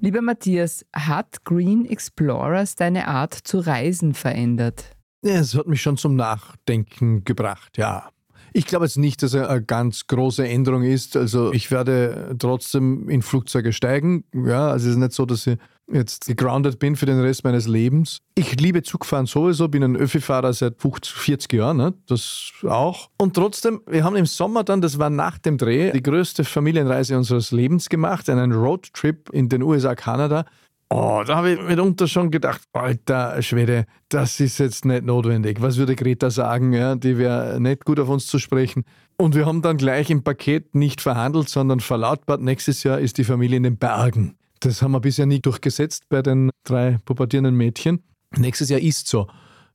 Lieber Matthias, hat Green Explorers deine Art zu reisen verändert? Ja, es hat mich schon zum Nachdenken gebracht, ja. Ich glaube jetzt nicht, dass er eine ganz große Änderung ist. Also ich werde trotzdem in Flugzeuge steigen. Ja, also es ist nicht so, dass ich jetzt gegroundet bin für den Rest meines Lebens. Ich liebe Zugfahren sowieso, bin ein Öffi-Fahrer seit 50, 40 Jahren, ne? das auch. Und trotzdem, wir haben im Sommer dann, das war nach dem Dreh, die größte Familienreise unseres Lebens gemacht, einen Roadtrip in den USA, Kanada. Oh, da habe ich mitunter schon gedacht, alter Schwede, das ist jetzt nicht notwendig. Was würde Greta sagen? Ja, die wäre nicht gut auf uns zu sprechen. Und wir haben dann gleich im Paket nicht verhandelt, sondern verlautbart, nächstes Jahr ist die Familie in den Bergen. Das haben wir bisher nie durchgesetzt bei den drei pubertierenden Mädchen. Nächstes Jahr ist so.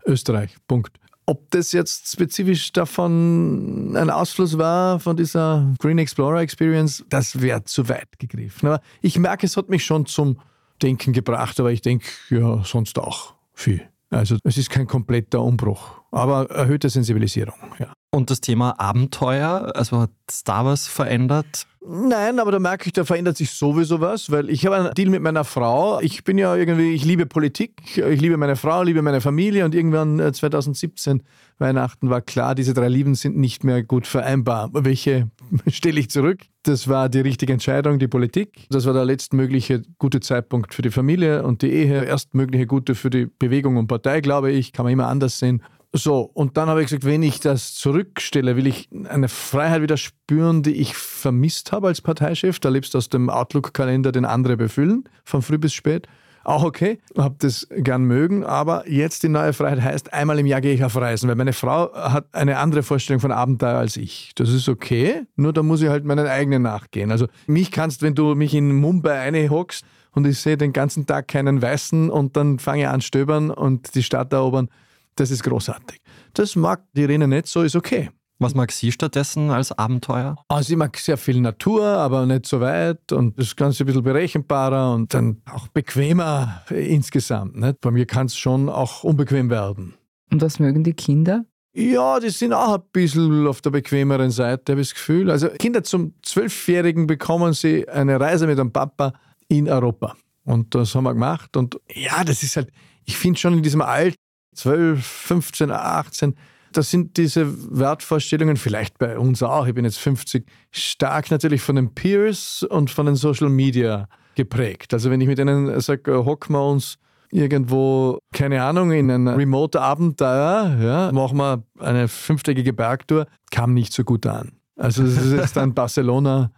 Österreich. Punkt. Ob das jetzt spezifisch davon ein Ausfluss war von dieser Green Explorer Experience, das wäre zu weit gegriffen. Aber ich merke, es hat mich schon zum Denken gebracht, aber ich denke ja sonst auch viel. Also es ist kein kompletter Umbruch, aber erhöhte Sensibilisierung, ja. Und das Thema Abenteuer, also hat Star Wars verändert? Nein, aber da merke ich, da verändert sich sowieso was, weil ich habe einen Deal mit meiner Frau. Ich bin ja irgendwie, ich liebe Politik, ich liebe meine Frau, liebe meine Familie und irgendwann 2017 äh, Weihnachten war klar, diese drei Lieben sind nicht mehr gut vereinbar. Welche stelle ich zurück? Das war die richtige Entscheidung, die Politik. Das war der letztmögliche gute Zeitpunkt für die Familie und die Ehe. Erstmögliche gute für die Bewegung und Partei, glaube ich. Kann man immer anders sehen. So, und dann habe ich gesagt, wenn ich das zurückstelle, will ich eine Freiheit wieder spüren, die ich vermisst habe als Parteichef. Da lebst du aus dem Outlook-Kalender, den andere befüllen, von früh bis spät. Auch okay, habe das gern mögen, aber jetzt die neue Freiheit heißt, einmal im Jahr gehe ich auf Reisen, weil meine Frau hat eine andere Vorstellung von Abenteuer als ich. Das ist okay, nur da muss ich halt meinen eigenen nachgehen. Also mich kannst, wenn du mich in Mumbai einhockst und ich sehe den ganzen Tag keinen Weißen und dann fange ich an stöbern und die Stadt erobern, das ist großartig. Das mag die Irene nicht so, ist okay. Was mag sie stattdessen als Abenteuer? Also ich mag sehr viel Natur, aber nicht so weit und das Ganze ein bisschen berechenbarer und dann auch bequemer insgesamt. Nicht? Bei mir kann es schon auch unbequem werden. Und was mögen die Kinder? Ja, die sind auch ein bisschen auf der bequemeren Seite, habe ich das Gefühl. Also Kinder zum Zwölfjährigen bekommen sie eine Reise mit einem Papa in Europa. Und das haben wir gemacht. Und ja, das ist halt, ich finde schon in diesem Alter, 12, 15, 18, das sind diese Wertvorstellungen, vielleicht bei uns auch, ich bin jetzt 50, stark natürlich von den Peers und von den Social Media geprägt. Also wenn ich mit denen sage, äh, hocken wir uns irgendwo, keine Ahnung, in ein remote Abenteuer, ja, machen wir eine fünftägige Bergtour, kam nicht so gut an. Also es ist dann Barcelona,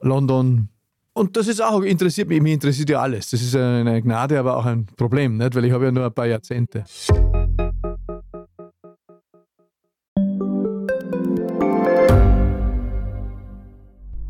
London, und das ist auch, interessiert mich, mich interessiert ja alles. Das ist eine Gnade, aber auch ein Problem, nicht? weil ich habe ja nur ein paar Jahrzehnte.